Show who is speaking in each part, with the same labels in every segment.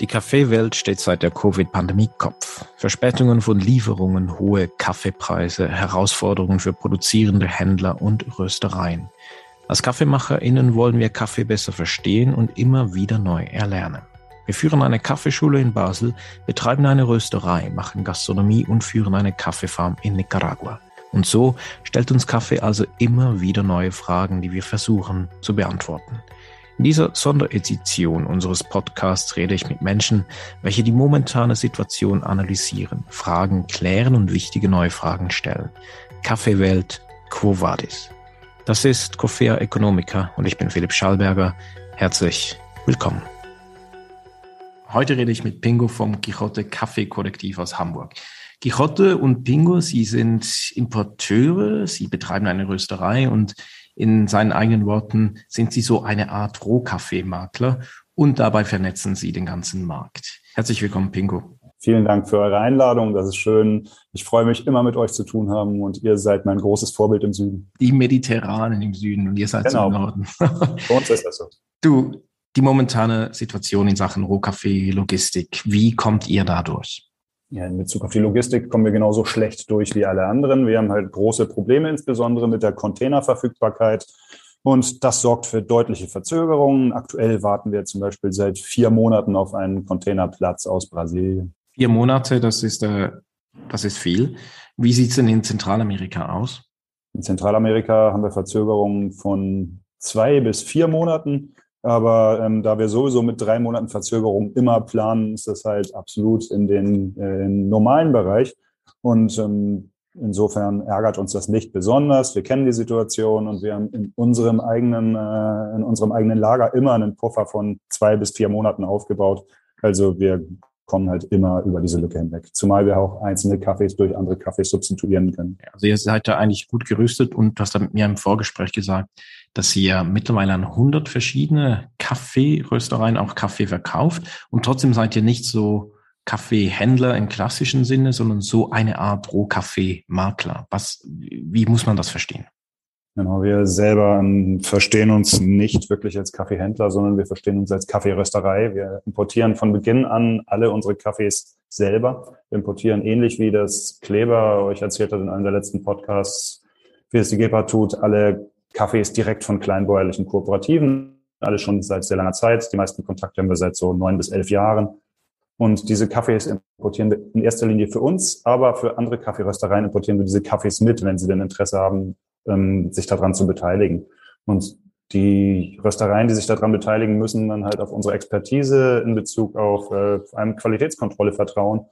Speaker 1: Die Kaffeewelt steht seit der Covid-Pandemie Kopf. Verspätungen von Lieferungen, hohe Kaffeepreise, Herausforderungen für produzierende Händler und Röstereien. Als KaffeemacherInnen wollen wir Kaffee besser verstehen und immer wieder neu erlernen. Wir führen eine Kaffeeschule in Basel, betreiben eine Rösterei, machen Gastronomie und führen eine Kaffeefarm in Nicaragua. Und so stellt uns Kaffee also immer wieder neue Fragen, die wir versuchen zu beantworten. In dieser Sonderedition unseres Podcasts rede ich mit Menschen, welche die momentane Situation analysieren, Fragen klären und wichtige neue Fragen stellen. Kaffeewelt, Quo Vadis? Das ist Coffea Economica und ich bin Philipp Schallberger. Herzlich willkommen. Heute rede ich mit Pingo vom Quixote Kaffee Kollektiv aus Hamburg. Quixote und Pingo, sie sind Importeure, sie betreiben eine Rösterei und in seinen eigenen Worten sind sie so eine Art Rohkaffeemakler und dabei vernetzen sie den ganzen Markt. Herzlich willkommen, Pingo.
Speaker 2: Vielen Dank für eure Einladung. Das ist schön. Ich freue mich immer mit euch zu tun haben und ihr seid mein großes Vorbild im Süden.
Speaker 1: Die Mediterranen im Süden und ihr seid genau. im Norden.
Speaker 2: Für uns ist das so.
Speaker 1: Du, die momentane Situation in Sachen Rohkaffee-Logistik, wie kommt ihr dadurch?
Speaker 2: Ja, in Bezug auf die Logistik kommen wir genauso schlecht durch wie alle anderen. Wir haben halt große Probleme, insbesondere mit der Containerverfügbarkeit. Und das sorgt für deutliche Verzögerungen. Aktuell warten wir zum Beispiel seit vier Monaten auf einen Containerplatz aus Brasilien.
Speaker 1: Vier Monate, das ist, äh, das ist viel. Wie sieht es denn in Zentralamerika aus?
Speaker 2: In Zentralamerika haben wir Verzögerungen von zwei bis vier Monaten. Aber ähm, da wir sowieso mit drei Monaten Verzögerung immer planen, ist das halt absolut in den äh, normalen Bereich. Und ähm, insofern ärgert uns das nicht besonders. Wir kennen die Situation und wir haben in unserem eigenen, äh, in unserem eigenen Lager immer einen Puffer von zwei bis vier Monaten aufgebaut. Also wir kommen halt immer über diese Lücke hinweg. Zumal wir auch einzelne Kaffees durch andere Kaffees substituieren können.
Speaker 1: Also ihr seid da eigentlich gut gerüstet und du hast da mit mir im Vorgespräch gesagt, dass ihr mittlerweile an 100 verschiedene Kaffeeröstereien auch Kaffee verkauft und trotzdem seid ihr nicht so Kaffeehändler im klassischen Sinne, sondern so eine Art Rohkaffeemakler. Was, wie muss man das verstehen?
Speaker 2: Genau, wir selber ähm, verstehen uns nicht wirklich als Kaffeehändler, sondern wir verstehen uns als Kaffeerösterei. Wir importieren von Beginn an alle unsere Kaffees selber. Wir importieren ähnlich wie das Kleber euch erzählt hat in einem der letzten Podcasts, wie es die GEPA tut, alle Kaffees direkt von kleinbäuerlichen Kooperativen. Alle schon seit sehr langer Zeit. Die meisten Kontakte haben wir seit so neun bis elf Jahren. Und diese Kaffees importieren wir in erster Linie für uns, aber für andere Kaffeeröstereien importieren wir diese Kaffees mit, wenn sie denn Interesse haben, ähm, sich daran zu beteiligen. Und die Röstereien, die sich daran beteiligen, müssen dann halt auf unsere Expertise in Bezug auf äh, eine Qualitätskontrolle vertrauen.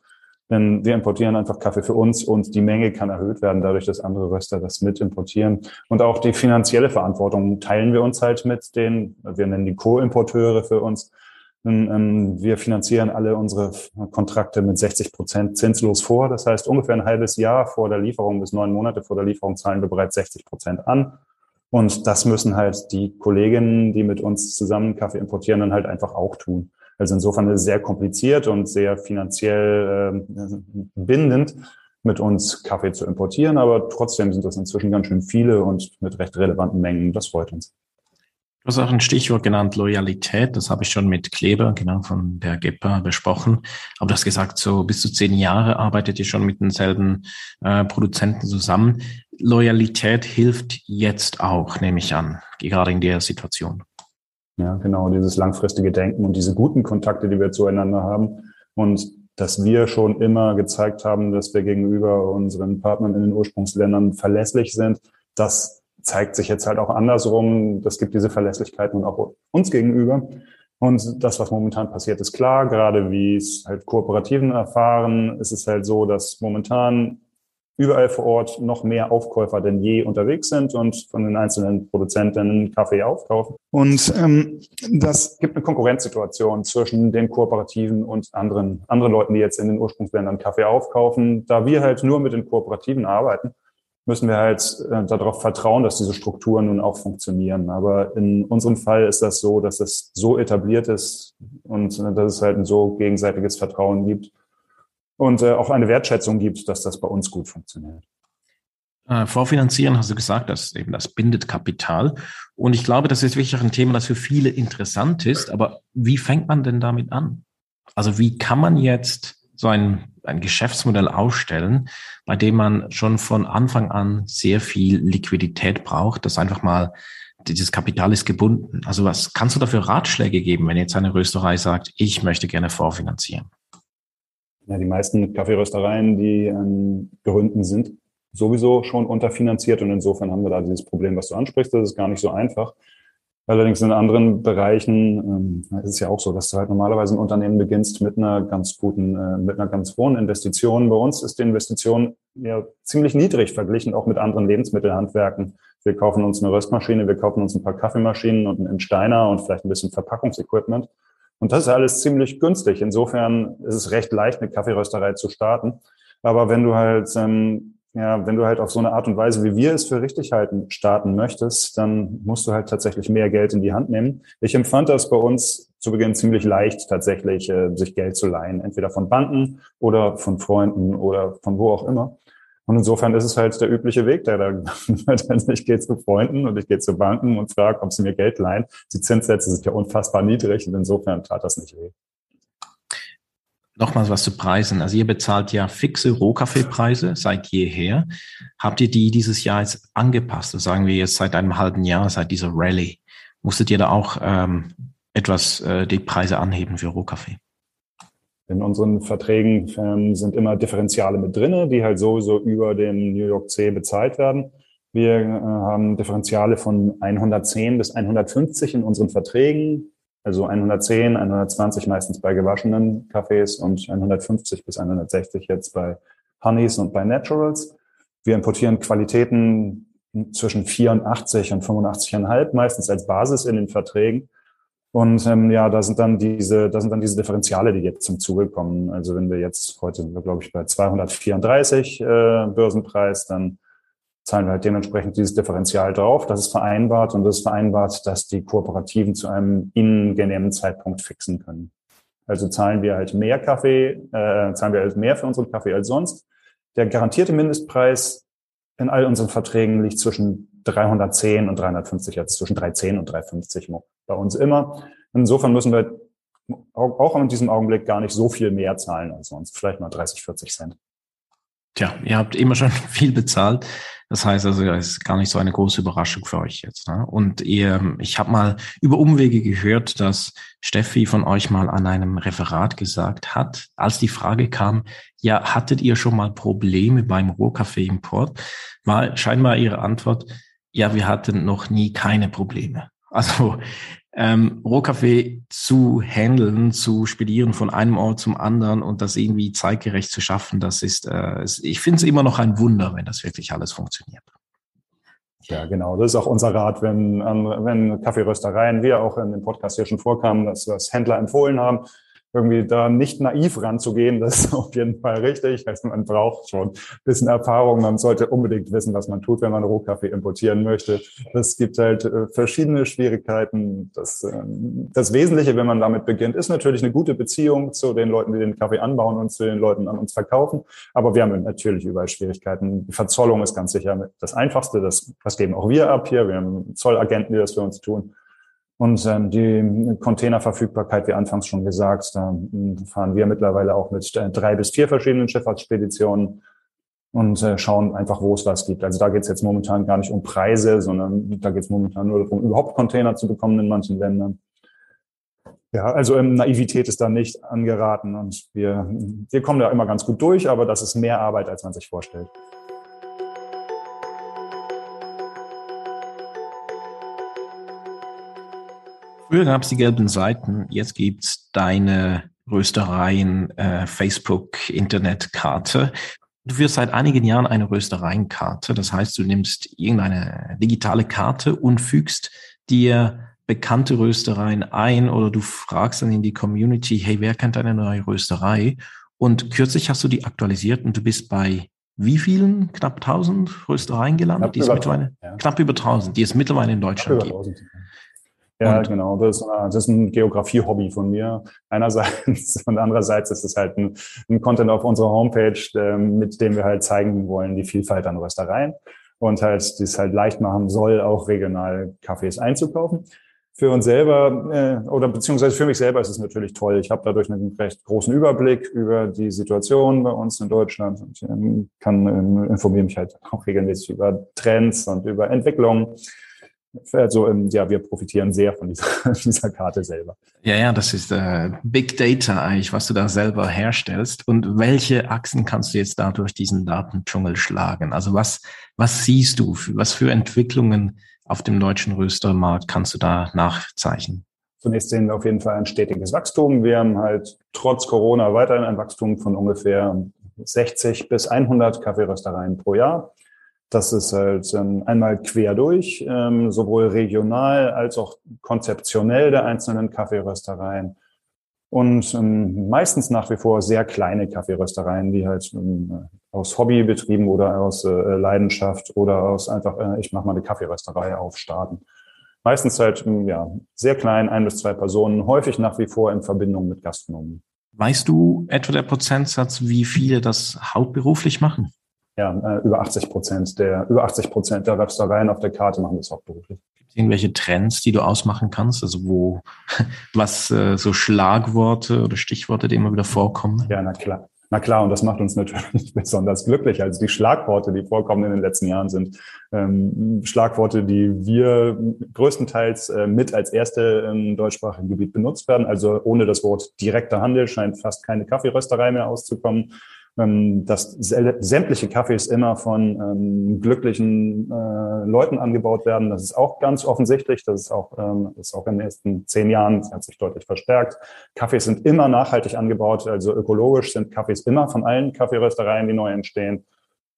Speaker 2: Denn wir importieren einfach Kaffee für uns und die Menge kann erhöht werden, dadurch, dass andere Röster das mit importieren. Und auch die finanzielle Verantwortung teilen wir uns halt mit den, wir nennen die Co-Importeure für uns. Ähm, wir finanzieren alle unsere Kontrakte mit 60 Prozent zinslos vor. Das heißt, ungefähr ein halbes Jahr vor der Lieferung bis neun Monate vor der Lieferung zahlen wir bereits 60 Prozent an. Und das müssen halt die Kolleginnen, die mit uns zusammen Kaffee importieren, dann halt einfach auch tun. Also insofern ist es sehr kompliziert und sehr finanziell äh, bindend, mit uns Kaffee zu importieren. Aber trotzdem sind das inzwischen ganz schön viele und mit recht relevanten Mengen. Das freut uns.
Speaker 1: Du hast auch ein Stichwort genannt, Loyalität. Das habe ich schon mit Kleber, genau von der GEPA besprochen. Aber du hast gesagt, so bis zu zehn Jahre arbeitet ihr schon mit denselben äh, Produzenten zusammen. Loyalität hilft jetzt auch, nehme ich an, gerade in der Situation.
Speaker 2: Ja, genau, dieses langfristige Denken und diese guten Kontakte, die wir zueinander haben. Und dass wir schon immer gezeigt haben, dass wir gegenüber unseren Partnern in den Ursprungsländern verlässlich sind, das zeigt sich jetzt halt auch andersrum. Das gibt diese Verlässlichkeit nun auch uns gegenüber. Und das, was momentan passiert, ist klar. Gerade wie es halt Kooperativen erfahren, ist es halt so, dass momentan überall vor Ort noch mehr Aufkäufer denn je unterwegs sind und von den einzelnen Produzenten Kaffee aufkaufen. Und ähm, das gibt eine Konkurrenzsituation zwischen den Kooperativen und anderen, anderen Leuten, die jetzt in den Ursprungsländern Kaffee aufkaufen. Da wir halt nur mit den Kooperativen arbeiten, müssen wir halt äh, darauf vertrauen, dass diese Strukturen nun auch funktionieren. Aber in unserem Fall ist das so, dass es so etabliert ist und äh, dass es halt ein so gegenseitiges Vertrauen gibt und äh, auch eine Wertschätzung gibt, dass das bei uns gut funktioniert.
Speaker 1: Äh, vorfinanzieren, hast du gesagt, das eben das bindet Kapital. Und ich glaube, das ist wirklich ein Thema, das für viele interessant ist. Aber wie fängt man denn damit an? Also wie kann man jetzt so ein, ein Geschäftsmodell ausstellen, bei dem man schon von Anfang an sehr viel Liquidität braucht, das einfach mal dieses Kapital ist gebunden. Also was kannst du dafür Ratschläge geben, wenn jetzt eine Rösterei sagt, ich möchte gerne vorfinanzieren?
Speaker 2: Ja, die meisten Kaffeeröstereien, die ähm, gründen, sind sowieso schon unterfinanziert und insofern haben wir da dieses Problem, was du ansprichst, das ist gar nicht so einfach. Allerdings in anderen Bereichen ähm, ist es ja auch so, dass du halt normalerweise ein Unternehmen beginnst mit einer ganz guten, äh, mit einer ganz hohen Investition. Bei uns ist die Investition ja ziemlich niedrig verglichen auch mit anderen Lebensmittelhandwerken. Wir kaufen uns eine Röstmaschine, wir kaufen uns ein paar Kaffeemaschinen und einen Steiner und vielleicht ein bisschen Verpackungsequipment. Und das ist alles ziemlich günstig. Insofern ist es recht leicht, eine Kaffeerösterei zu starten. Aber wenn du halt ähm, ja, wenn du halt auf so eine Art und Weise, wie wir es für richtig halten, starten möchtest, dann musst du halt tatsächlich mehr Geld in die Hand nehmen. Ich empfand das bei uns zu Beginn ziemlich leicht, tatsächlich äh, sich Geld zu leihen, entweder von Banken oder von Freunden oder von wo auch immer. Und insofern ist es halt der übliche Weg, der da ich gehe zu Freunden und ich gehe zu Banken und frage, ob sie mir Geld leihen. Die Zinssätze sind ja unfassbar niedrig und insofern tat das nicht weh.
Speaker 1: Nochmals was zu Preisen. Also ihr bezahlt ja fixe Rohkaffeepreise seit jeher. Habt ihr die dieses Jahr jetzt angepasst? Das sagen wir jetzt seit einem halben Jahr, seit dieser Rallye. Musstet ihr da auch ähm, etwas äh, die Preise anheben für Rohkaffee?
Speaker 2: In unseren Verträgen ähm, sind immer Differentiale mit drinne, die halt sowieso über dem New York C bezahlt werden. Wir äh, haben Differentiale von 110 bis 150 in unseren Verträgen. Also 110, 120 meistens bei gewaschenen Kaffees und 150 bis 160 jetzt bei Honeys und bei Naturals. Wir importieren Qualitäten zwischen 84 und 85,5 meistens als Basis in den Verträgen. Und ähm, ja, da sind dann diese, da sind dann diese Differentiale, die jetzt zum Zuge kommen. Also wenn wir jetzt heute sind wir, glaube ich, bei 234 äh, Börsenpreis, dann zahlen wir halt dementsprechend dieses Differential drauf. Das ist vereinbart und das ist vereinbart, dass die Kooperativen zu einem ihnen genehmen Zeitpunkt fixen können. Also zahlen wir halt mehr Kaffee, äh, zahlen wir halt mehr für unseren Kaffee als sonst. Der garantierte Mindestpreis in all unseren Verträgen liegt zwischen 310 und 350, jetzt zwischen 310 und 350 bei uns immer. Insofern müssen wir auch in diesem Augenblick gar nicht so viel mehr zahlen als sonst, vielleicht mal 30, 40 Cent.
Speaker 1: Tja, ihr habt immer schon viel bezahlt. Das heißt also, es ist gar nicht so eine große Überraschung für euch jetzt. Ne? Und ihr, ich habe mal über Umwege gehört, dass Steffi von euch mal an einem Referat gesagt hat, als die Frage kam, ja, hattet ihr schon mal Probleme beim Rohkaffeeimport? War scheinbar ihre Antwort, ja, wir hatten noch nie keine Probleme. Also ähm, Rohkaffee zu handeln, zu spedieren von einem Ort zum anderen und das irgendwie zeitgerecht zu schaffen, das ist, äh, ich finde es immer noch ein Wunder, wenn das wirklich alles funktioniert.
Speaker 2: Ja, genau. Das ist auch unser Rat, wenn, wenn Kaffeeröstereien, wir auch in dem Podcast hier schon vorkamen, dass das Händler empfohlen haben, irgendwie da nicht naiv ranzugehen, das ist auf jeden Fall richtig. Also man braucht schon ein bisschen Erfahrung. Man sollte unbedingt wissen, was man tut, wenn man Rohkaffee importieren möchte. Es gibt halt äh, verschiedene Schwierigkeiten. Das, ähm, das Wesentliche, wenn man damit beginnt, ist natürlich eine gute Beziehung zu den Leuten, die den Kaffee anbauen und zu den Leuten an uns verkaufen. Aber wir haben natürlich überall Schwierigkeiten. Die Verzollung ist ganz sicher das Einfachste. Das, das geben auch wir ab hier. Wir haben Zollagenten, die das für uns tun. Und ähm, die Containerverfügbarkeit, wie anfangs schon gesagt, da hm, fahren wir mittlerweile auch mit äh, drei bis vier verschiedenen Schifffahrtsspeditionen und äh, schauen einfach, wo es was gibt. Also da geht es jetzt momentan gar nicht um Preise, sondern da geht es momentan nur darum, überhaupt Container zu bekommen in manchen Ländern. Ja, also ähm, Naivität ist da nicht angeraten und wir, wir kommen da immer ganz gut durch, aber das ist mehr Arbeit, als man sich vorstellt.
Speaker 1: Früher gab es die gelben Seiten, jetzt gibt's deine Röstereien, äh, Facebook, Internetkarte. Du führst seit einigen Jahren eine Röstereienkarte. Das heißt, du nimmst irgendeine digitale Karte und fügst dir bekannte Röstereien ein oder du fragst dann in die Community, hey, wer kennt eine neue Rösterei? Und kürzlich hast du die aktualisiert und du bist bei wie vielen? Knapp 1000 Röstereien gelandet? Knapp die es mittlerweile, ja. knapp über 1000, die es mittlerweile in Deutschland gibt. 1000.
Speaker 2: Ja, und genau. Das, das ist ein Geografie-Hobby von mir einerseits und andererseits ist es halt ein, ein Content auf unserer Homepage, äh, mit dem wir halt zeigen wollen die Vielfalt an Röstereien und halt dies halt leicht machen soll, auch regional Kaffees einzukaufen. für uns selber äh, oder beziehungsweise für mich selber ist es natürlich toll. Ich habe dadurch einen recht großen Überblick über die Situation bei uns in Deutschland und ähm, kann ähm, informiere mich halt auch regelmäßig über Trends und über Entwicklungen. Also ähm, ja, wir profitieren sehr von dieser, dieser Karte selber.
Speaker 1: Ja, ja, das ist äh, Big Data eigentlich, was du da selber herstellst. Und welche Achsen kannst du jetzt da durch diesen Datendschungel schlagen? Also was, was siehst du? Was für Entwicklungen auf dem deutschen Röstermarkt kannst du da nachzeichnen?
Speaker 2: Zunächst sehen wir auf jeden Fall ein stetiges Wachstum. Wir haben halt trotz Corona weiterhin ein Wachstum von ungefähr 60 bis 100 Kaffeeröstereien pro Jahr. Das ist halt ähm, einmal quer durch, ähm, sowohl regional als auch konzeptionell der einzelnen Kaffeeröstereien. Und ähm, meistens nach wie vor sehr kleine Kaffeeröstereien, die halt ähm, aus Hobby betrieben oder aus äh, Leidenschaft oder aus einfach, äh, ich mache mal eine Kaffeerösterei aufstarten. Meistens halt ähm, ja, sehr klein, ein bis zwei Personen, häufig nach wie vor in Verbindung mit Gastronomen.
Speaker 1: Weißt du etwa der Prozentsatz, wie viele das hauptberuflich machen?
Speaker 2: Ja, äh, über 80 Prozent der, über 80 Prozent der Röstereien auf der Karte machen das hauptberuflich
Speaker 1: irgendwelche Trends, die du ausmachen kannst? Also wo, was äh, so Schlagworte oder Stichworte, die immer wieder vorkommen?
Speaker 2: Ja, na klar. Na klar, und das macht uns natürlich besonders glücklich. Also die Schlagworte, die vorkommen in den letzten Jahren, sind ähm, Schlagworte, die wir größtenteils äh, mit als erste im deutschsprachigen Gebiet benutzt werden. Also ohne das Wort direkter Handel scheint fast keine Kaffeerösterei mehr auszukommen ähm, dass sämtliche Kaffees immer von ähm, glücklichen äh, Leuten angebaut werden. Das ist auch ganz offensichtlich. Das ist auch, ähm, das ist auch in den nächsten zehn Jahren, das hat sich deutlich verstärkt. Kaffees sind immer nachhaltig angebaut, also ökologisch sind Kaffees immer von allen Kaffeeröstereien, die neu entstehen.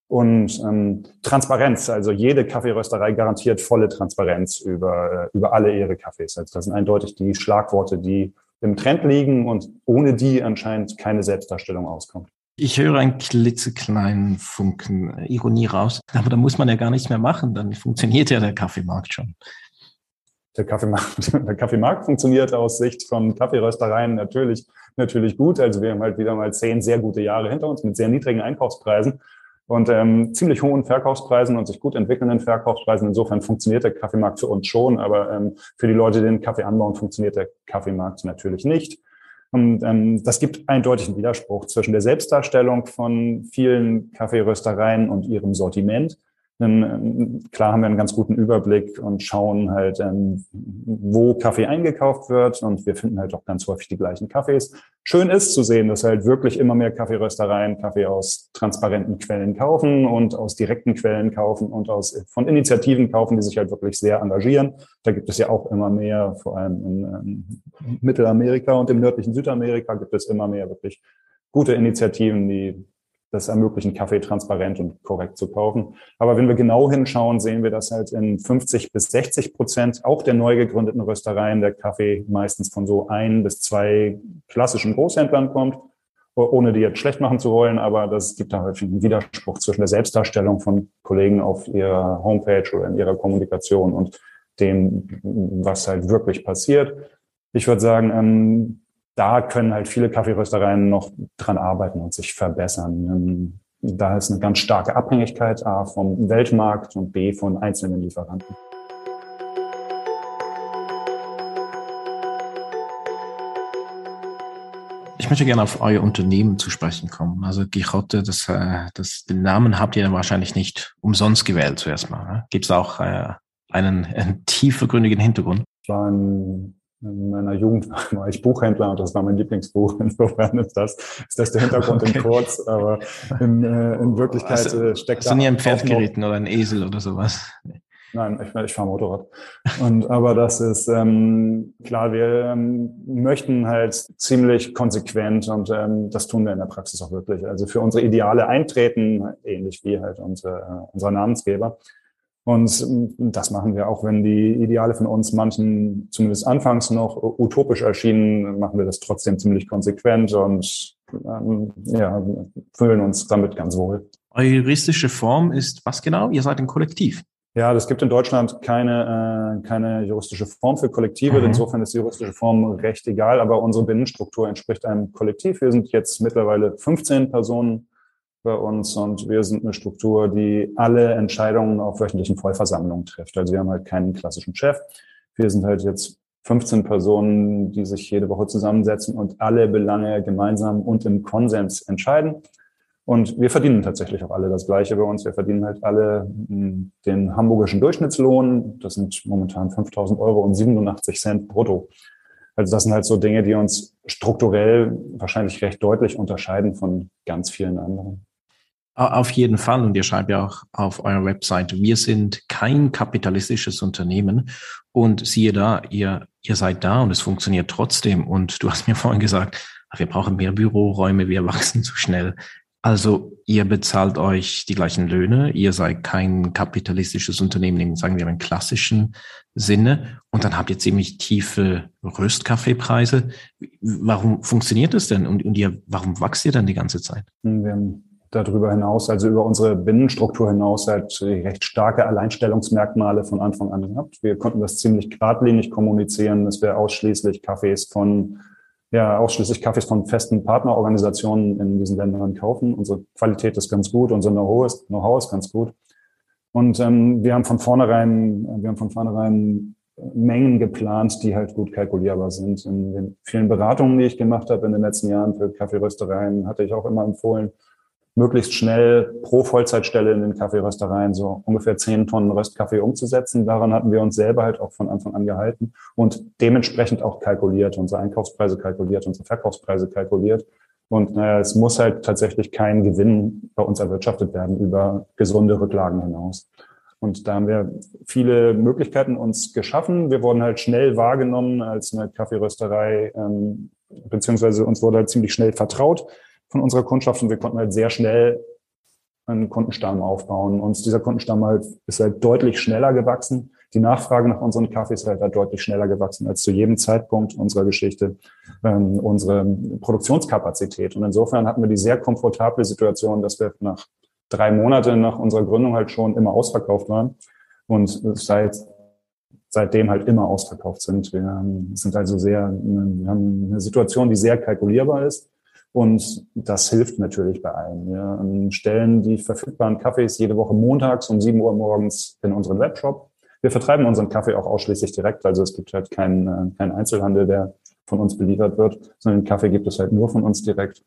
Speaker 2: Und ähm, Transparenz, also jede Kaffeerösterei garantiert volle Transparenz über, äh, über alle ihre Kaffees. Also das sind eindeutig die Schlagworte, die im Trend liegen und ohne die anscheinend keine Selbstdarstellung auskommt.
Speaker 1: Ich höre einen klitzekleinen Funken Ironie raus. Aber da muss man ja gar nichts mehr machen. Dann funktioniert ja der Kaffeemarkt schon.
Speaker 2: Der Kaffeemarkt, der Kaffeemarkt funktioniert aus Sicht von Kaffeeröstereien natürlich, natürlich gut. Also wir haben halt wieder mal zehn sehr gute Jahre hinter uns mit sehr niedrigen Einkaufspreisen und ähm, ziemlich hohen Verkaufspreisen und sich gut entwickelnden Verkaufspreisen. Insofern funktioniert der Kaffeemarkt für uns schon, aber ähm, für die Leute, die den Kaffee anbauen, funktioniert der Kaffeemarkt natürlich nicht. Und ähm, das gibt eindeutigen Widerspruch zwischen der Selbstdarstellung von vielen Kaffeeröstereien und ihrem Sortiment denn, ähm, klar haben wir einen ganz guten Überblick und schauen halt, ähm, wo Kaffee eingekauft wird und wir finden halt auch ganz häufig die gleichen Kaffees. Schön ist zu sehen, dass halt wirklich immer mehr Kaffeeröstereien Kaffee aus transparenten Quellen kaufen und aus direkten Quellen kaufen und aus von Initiativen kaufen, die sich halt wirklich sehr engagieren. Da gibt es ja auch immer mehr, vor allem in ähm, Mittelamerika und im nördlichen Südamerika gibt es immer mehr wirklich gute Initiativen, die das ermöglichen, Kaffee transparent und korrekt zu kaufen. Aber wenn wir genau hinschauen, sehen wir, dass halt in 50 bis 60 Prozent auch der neu gegründeten Röstereien der Kaffee meistens von so ein bis zwei klassischen Großhändlern kommt, ohne die jetzt schlecht machen zu wollen. Aber das gibt da häufig einen Widerspruch zwischen der Selbstdarstellung von Kollegen auf ihrer Homepage oder in ihrer Kommunikation und dem, was halt wirklich passiert. Ich würde sagen, ähm, da können halt viele Kaffeeröstereien noch dran arbeiten und sich verbessern. Ähm, da ist eine ganz starke Abhängigkeit A vom Weltmarkt und B von einzelnen Lieferanten.
Speaker 1: Ich möchte gerne auf euer Unternehmen zu sprechen kommen. Also Gichotte, das, äh, das, den Namen habt ihr wahrscheinlich nicht umsonst gewählt zuerst mal. Ne? Gibt es auch äh, einen, einen tiefergründigen Hintergrund?
Speaker 2: Ich war ein in meiner Jugend war ich Buchhändler und das war mein Lieblingsbuch. Insofern ist das, ist das der Hintergrund okay. in kurz, aber in, äh, in Wirklichkeit
Speaker 1: also,
Speaker 2: äh, steckt
Speaker 1: hast da. Hast du nie ein Pferd geritten oder ein Esel oder sowas?
Speaker 2: Nein, ich, ich fahre Motorrad. Und aber das ist ähm, klar, wir ähm, möchten halt ziemlich konsequent und ähm, das tun wir in der Praxis auch wirklich. Also für unsere Ideale eintreten, ähnlich wie halt unsere, äh, unser Namensgeber. Und das machen wir auch, wenn die Ideale von uns manchen zumindest anfangs noch utopisch erschienen, machen wir das trotzdem ziemlich konsequent und ähm, ja, fühlen uns damit ganz wohl.
Speaker 1: Eure juristische Form ist was genau? Ihr seid ein Kollektiv.
Speaker 2: Ja, das gibt in Deutschland keine, äh, keine juristische Form für Kollektive. Mhm. Insofern ist die juristische Form recht egal, aber unsere Binnenstruktur entspricht einem Kollektiv. Wir sind jetzt mittlerweile 15 Personen bei uns und wir sind eine Struktur, die alle Entscheidungen auf wöchentlichen Vollversammlungen trifft. Also wir haben halt keinen klassischen Chef. Wir sind halt jetzt 15 Personen, die sich jede Woche zusammensetzen und alle Belange gemeinsam und im Konsens entscheiden. Und wir verdienen tatsächlich auch alle das Gleiche bei uns. Wir verdienen halt alle hm, den hamburgischen Durchschnittslohn. Das sind momentan 5000 Euro und 87 Cent brutto. Also das sind halt so Dinge, die uns strukturell wahrscheinlich recht deutlich unterscheiden von ganz vielen anderen.
Speaker 1: Auf jeden Fall. Und ihr schreibt ja auch auf eurer Website, wir sind kein kapitalistisches Unternehmen. Und siehe da, ihr, ihr seid da und es funktioniert trotzdem. Und du hast mir vorhin gesagt, wir brauchen mehr Büroräume, wir wachsen zu schnell. Also ihr bezahlt euch die gleichen Löhne, ihr seid kein kapitalistisches Unternehmen sagen wir, im klassischen Sinne und dann habt ihr ziemlich tiefe Röstkaffeepreise. Warum funktioniert das denn und, und ihr, warum wächst ihr dann die ganze Zeit?
Speaker 2: Wir haben darüber hinaus, also über unsere Binnenstruktur hinaus, halt recht starke Alleinstellungsmerkmale von Anfang an gehabt. Wir konnten das ziemlich geradlinig kommunizieren, dass wir ausschließlich Kaffees von ja ausschließlich Kaffees von festen Partnerorganisationen in diesen Ländern kaufen. Unsere Qualität ist ganz gut, unser Know-how ist, Know ist ganz gut. Und ähm, wir haben von vornherein, wir haben von vornherein Mengen geplant, die halt gut kalkulierbar sind. In den vielen Beratungen, die ich gemacht habe in den letzten Jahren für Kaffeeröstereien, hatte ich auch immer empfohlen, möglichst schnell pro Vollzeitstelle in den Kaffeeröstereien so ungefähr zehn Tonnen Röstkaffee umzusetzen. Daran hatten wir uns selber halt auch von Anfang an gehalten und dementsprechend auch kalkuliert, unsere Einkaufspreise kalkuliert, unsere Verkaufspreise kalkuliert. Und naja, es muss halt tatsächlich kein Gewinn bei uns erwirtschaftet werden über gesunde Rücklagen hinaus. Und da haben wir viele Möglichkeiten uns geschaffen. Wir wurden halt schnell wahrgenommen als eine Kaffeerösterei, ähm, beziehungsweise uns wurde halt ziemlich schnell vertraut von unserer Kundschaft und wir konnten halt sehr schnell einen Kundenstamm aufbauen. Und dieser Kundenstamm halt ist halt deutlich schneller gewachsen. Die Nachfrage nach unseren Kaffees ist halt, halt deutlich schneller gewachsen als zu jedem Zeitpunkt unserer Geschichte ähm, unsere Produktionskapazität. Und insofern hatten wir die sehr komfortable Situation, dass wir nach drei Monaten nach unserer Gründung halt schon immer ausverkauft waren und seit seitdem halt immer ausverkauft sind. Wir sind also sehr, wir haben eine Situation, die sehr kalkulierbar ist und das hilft natürlich bei allen. Wir stellen die verfügbaren Kaffees jede Woche montags um 7 Uhr morgens in unseren Webshop. Wir vertreiben unseren Kaffee auch ausschließlich direkt. Also es gibt halt keinen, äh, keinen Einzelhandel, der von uns beliefert wird, sondern den Kaffee gibt es halt nur von uns direkt.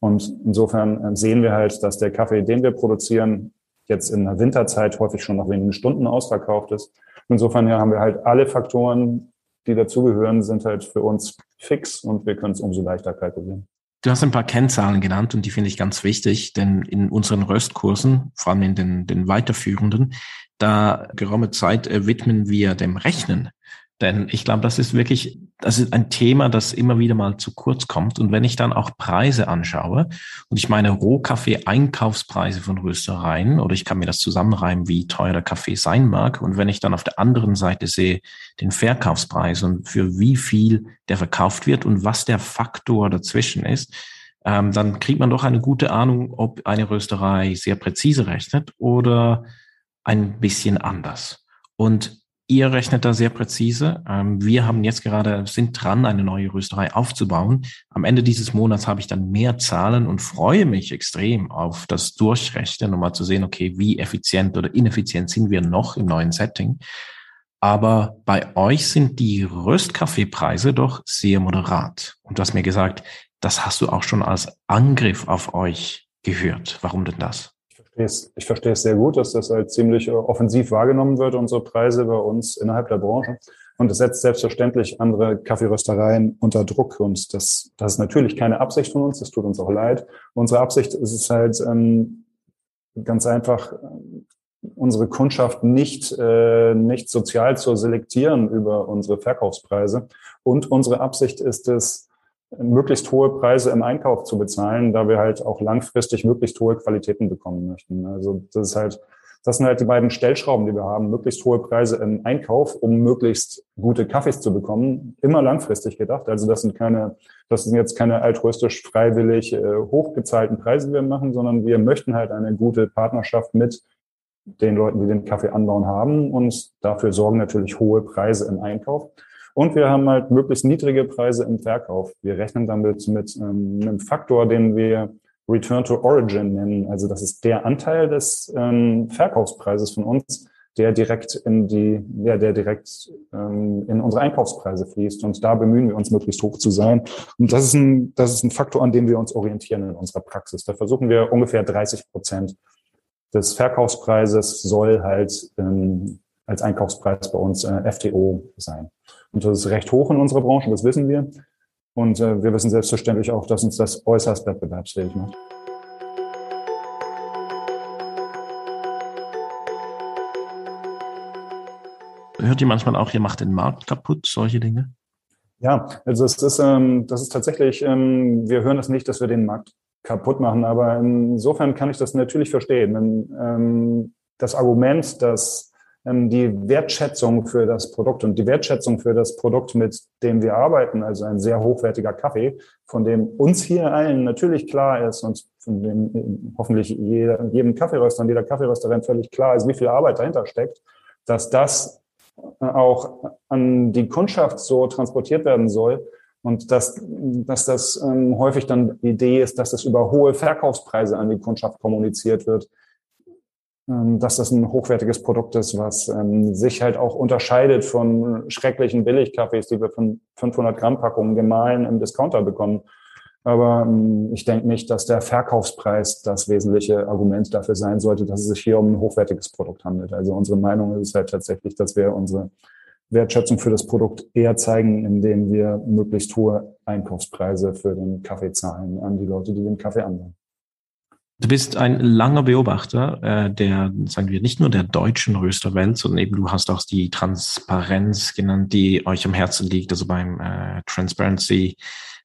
Speaker 2: Und insofern äh, sehen wir halt, dass der Kaffee, den wir produzieren, jetzt in der Winterzeit häufig schon nach wenigen Stunden ausverkauft ist. Insofern haben wir halt alle Faktoren, die dazugehören, sind halt für uns fix und wir können es umso leichter kalkulieren.
Speaker 1: Du hast ein paar Kennzahlen genannt und die finde ich ganz wichtig, denn in unseren Röstkursen, vor allem in den, den weiterführenden, da geraume Zeit äh, widmen wir dem Rechnen denn ich glaube, das ist wirklich, das ist ein Thema, das immer wieder mal zu kurz kommt. Und wenn ich dann auch Preise anschaue und ich meine Rohkaffee-Einkaufspreise von Röstereien oder ich kann mir das zusammenreimen, wie teuer der Kaffee sein mag. Und wenn ich dann auf der anderen Seite sehe den Verkaufspreis und für wie viel der verkauft wird und was der Faktor dazwischen ist, ähm, dann kriegt man doch eine gute Ahnung, ob eine Rösterei sehr präzise rechnet oder ein bisschen anders. Und Ihr rechnet da sehr präzise. Ähm, wir haben jetzt gerade, sind dran, eine neue Rösterei aufzubauen. Am Ende dieses Monats habe ich dann mehr Zahlen und freue mich extrem auf das Durchrechnen, um mal zu sehen, okay, wie effizient oder ineffizient sind wir noch im neuen Setting. Aber bei euch sind die Röstkaffeepreise doch sehr moderat. Und du hast mir gesagt, das hast du auch schon als Angriff auf euch gehört. Warum denn das?
Speaker 2: Verstehe es, ich verstehe es sehr gut, dass das halt ziemlich äh, offensiv wahrgenommen wird, unsere Preise bei uns innerhalb der Branche. Und es setzt selbstverständlich andere Kaffeeröstereien unter Druck. Und das, das ist natürlich keine Absicht von uns. Das tut uns auch leid. Unsere Absicht ist es halt ähm, ganz einfach, unsere Kundschaft nicht, äh, nicht sozial zu selektieren über unsere Verkaufspreise. Und unsere Absicht ist es, möglichst hohe Preise im Einkauf zu bezahlen, da wir halt auch langfristig möglichst hohe Qualitäten bekommen möchten. Also das ist halt, das sind halt die beiden Stellschrauben, die wir haben. Möglichst hohe Preise im Einkauf, um möglichst gute Kaffees zu bekommen. Immer langfristig gedacht. Also das sind keine, das sind jetzt keine altruistisch freiwillig äh, hochgezahlten Preise, die wir machen, sondern wir möchten halt eine gute Partnerschaft mit den Leuten, die den Kaffee anbauen haben und dafür sorgen natürlich hohe Preise im Einkauf. Und wir haben halt möglichst niedrige Preise im Verkauf. Wir rechnen damit mit ähm, einem Faktor, den wir Return to Origin nennen. Also das ist der Anteil des ähm, Verkaufspreises von uns, der direkt in die, ja, der direkt ähm, in unsere Einkaufspreise fließt. Und da bemühen wir uns, möglichst hoch zu sein. Und das ist ein, das ist ein Faktor, an dem wir uns orientieren in unserer Praxis. Da versuchen wir ungefähr 30 Prozent des Verkaufspreises soll halt ähm, als Einkaufspreis bei uns äh, FTO sein. Und das ist recht hoch in unserer Branche, das wissen wir. Und äh, wir wissen selbstverständlich auch, dass uns das äußerst wettbewerbsfähig macht.
Speaker 1: Hört ihr manchmal auch, ihr macht den Markt kaputt, solche Dinge?
Speaker 2: Ja, also es ist, ähm, das ist tatsächlich, ähm, wir hören das nicht, dass wir den Markt kaputt machen, aber insofern kann ich das natürlich verstehen. Denn, ähm, das Argument, dass die Wertschätzung für das Produkt und die Wertschätzung für das Produkt, mit dem wir arbeiten, also ein sehr hochwertiger Kaffee, von dem uns hier allen natürlich klar ist und von dem hoffentlich jeder, jedem Kaffeeröster und jeder Kaffeerösterin völlig klar ist, wie viel Arbeit dahinter steckt, dass das auch an die Kundschaft so transportiert werden soll und dass, dass das ähm, häufig dann die Idee ist, dass das über hohe Verkaufspreise an die Kundschaft kommuniziert wird, ähm, dass das ein hochwertiges Produkt ist, was ähm, sich halt auch unterscheidet von schrecklichen Billigkaffees, die wir von 500 Gramm Packungen gemahlen im Discounter bekommen. Aber ähm, ich denke nicht, dass der Verkaufspreis das wesentliche Argument dafür sein sollte, dass es sich hier um ein hochwertiges Produkt handelt. Also unsere Meinung ist halt tatsächlich, dass wir unsere Wertschätzung für das Produkt eher zeigen, indem wir möglichst hohe Einkaufspreise für den Kaffee zahlen an die Leute, die den Kaffee anbauen.
Speaker 1: Du bist ein langer Beobachter äh, der, sagen wir, nicht nur der deutschen Rösterwelt, sondern eben du hast auch die Transparenz genannt, die euch am Herzen liegt. Also beim äh, Transparency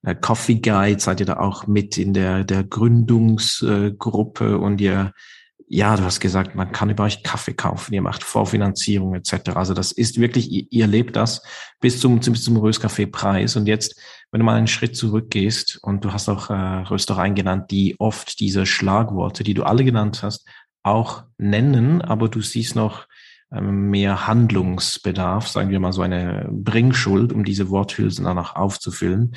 Speaker 1: äh, Coffee Guide seid ihr da auch mit in der, der Gründungsgruppe und ihr ja, du hast gesagt, man kann über euch Kaffee kaufen, ihr macht Vorfinanzierung etc. Also das ist wirklich, ihr, lebt das bis zum, bis zum Röstkaffee-Preis. Und jetzt, wenn du mal einen Schritt zurückgehst und du hast auch äh, Röstereien genannt, die oft diese Schlagworte, die du alle genannt hast, auch nennen, aber du siehst noch ähm, mehr Handlungsbedarf, sagen wir mal so eine Bringschuld, um diese Worthülsen danach aufzufüllen.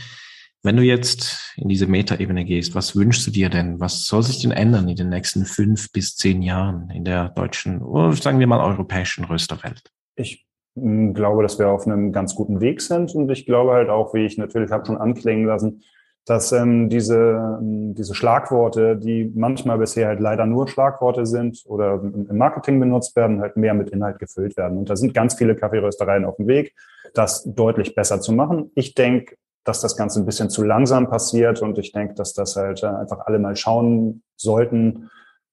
Speaker 1: Wenn du jetzt in diese Metaebene gehst, was wünschst du dir denn? Was soll sich denn ändern in den nächsten fünf bis zehn Jahren in der deutschen, oder sagen wir mal europäischen Rösterwelt?
Speaker 2: Ich glaube, dass wir auf einem ganz guten Weg sind und ich glaube halt auch, wie ich natürlich habe schon anklingen lassen, dass ähm, diese, diese Schlagworte, die manchmal bisher halt leider nur Schlagworte sind oder im Marketing benutzt werden, halt mehr mit Inhalt gefüllt werden. Und da sind ganz viele Kaffeeröstereien auf dem Weg, das deutlich besser zu machen. Ich denke, dass das Ganze ein bisschen zu langsam passiert und ich denke, dass das halt äh, einfach alle mal schauen sollten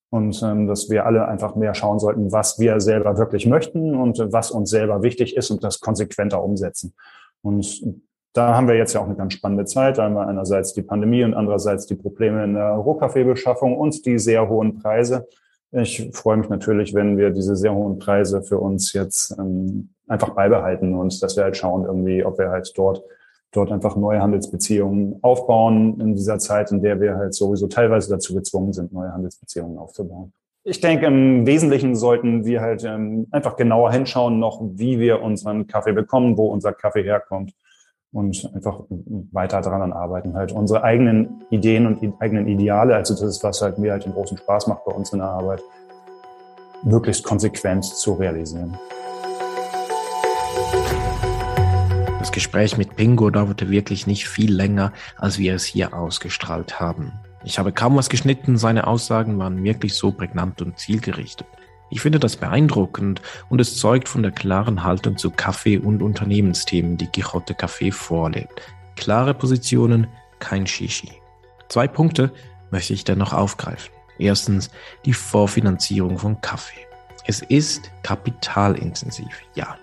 Speaker 2: und ähm, dass wir alle einfach mehr schauen sollten, was wir selber wirklich möchten und äh, was uns selber wichtig ist und das konsequenter umsetzen. Und da haben wir jetzt ja auch eine ganz spannende Zeit. Wir einerseits die Pandemie und andererseits die Probleme in der Rohkaffeebeschaffung und die sehr hohen Preise. Ich freue mich natürlich, wenn wir diese sehr hohen Preise für uns jetzt ähm, einfach beibehalten und dass wir halt schauen irgendwie, ob wir halt dort dort einfach neue Handelsbeziehungen aufbauen in dieser Zeit, in der wir halt sowieso teilweise dazu gezwungen sind, neue Handelsbeziehungen aufzubauen. Ich denke, im Wesentlichen sollten wir halt ähm, einfach genauer hinschauen noch, wie wir unseren Kaffee bekommen, wo unser Kaffee herkommt und einfach weiter daran arbeiten, halt unsere eigenen Ideen und eigenen Ideale, also das ist, was halt mir halt den großen Spaß macht bei uns in der Arbeit, möglichst konsequent zu realisieren.
Speaker 1: Gespräch mit Pingo dauerte wirklich nicht viel länger, als wir es hier ausgestrahlt haben. Ich habe kaum was geschnitten, seine Aussagen waren wirklich so prägnant und zielgerichtet. Ich finde das beeindruckend und es zeugt von der klaren Haltung zu Kaffee- und Unternehmensthemen, die Quixote Café vorlebt. Klare Positionen, kein Shishi. Zwei Punkte möchte ich dennoch aufgreifen. Erstens die Vorfinanzierung von Kaffee. Es ist kapitalintensiv, ja.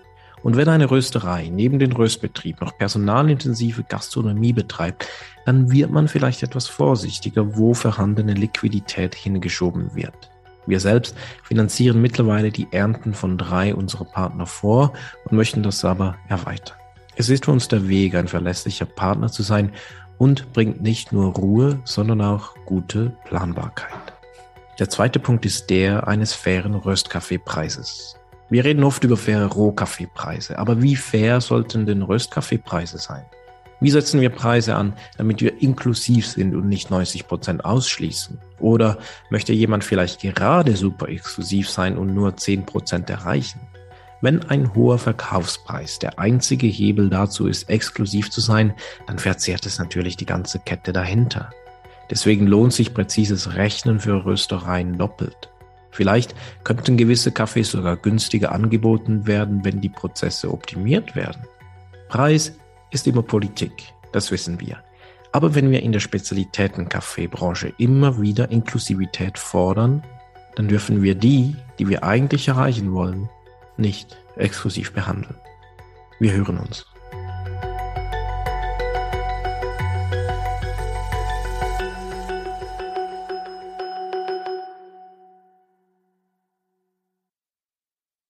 Speaker 1: Und wenn eine Rösterei neben dem Röstbetrieb noch personalintensive Gastronomie betreibt, dann wird man vielleicht etwas vorsichtiger, wo vorhandene Liquidität hingeschoben wird. Wir selbst finanzieren mittlerweile die Ernten von drei unserer Partner vor und möchten das aber erweitern. Es ist für uns der Weg, ein verlässlicher Partner zu sein und bringt nicht nur Ruhe, sondern auch gute Planbarkeit. Der zweite Punkt ist der eines fairen Röstkaffeepreises. Wir reden oft über faire Rohkaffeepreise, aber wie fair sollten denn Röstkaffeepreise sein? Wie setzen wir Preise an, damit wir inklusiv sind und nicht 90 Prozent ausschließen? Oder möchte jemand vielleicht gerade super exklusiv sein und nur 10 Prozent erreichen? Wenn ein hoher Verkaufspreis der einzige Hebel dazu ist, exklusiv zu sein, dann verzehrt es natürlich die ganze Kette dahinter. Deswegen lohnt sich präzises Rechnen für Röstereien doppelt. Vielleicht könnten gewisse Kaffees sogar günstiger angeboten werden, wenn die Prozesse optimiert werden. Preis ist immer Politik, das wissen wir. Aber wenn wir in der Spezialitäten-Kaffeebranche immer wieder Inklusivität fordern, dann dürfen wir die, die wir eigentlich erreichen wollen, nicht exklusiv behandeln. Wir hören uns.